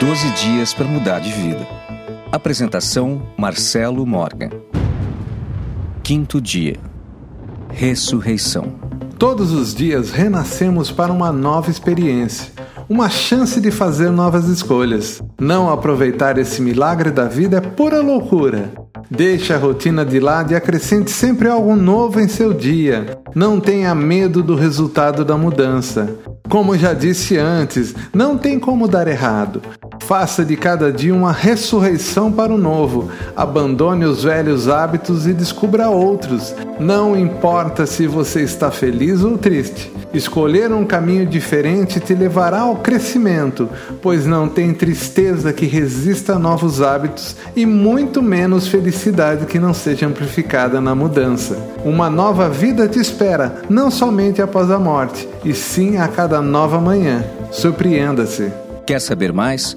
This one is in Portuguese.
12 dias para mudar de vida. Apresentação Marcelo Morgan. Quinto dia. Ressurreição. Todos os dias renascemos para uma nova experiência, uma chance de fazer novas escolhas. Não aproveitar esse milagre da vida é pura loucura. Deixe a rotina de lado e acrescente sempre algo novo em seu dia. Não tenha medo do resultado da mudança. Como já disse antes, não tem como dar errado. Faça de cada dia uma ressurreição para o novo. Abandone os velhos hábitos e descubra outros. Não importa se você está feliz ou triste. Escolher um caminho diferente te levará ao crescimento, pois não tem tristeza que resista a novos hábitos e muito menos felicidade que não seja amplificada na mudança. Uma nova vida te espera, não somente após a morte, e sim a cada nova manhã. Surpreenda-se. Quer saber mais?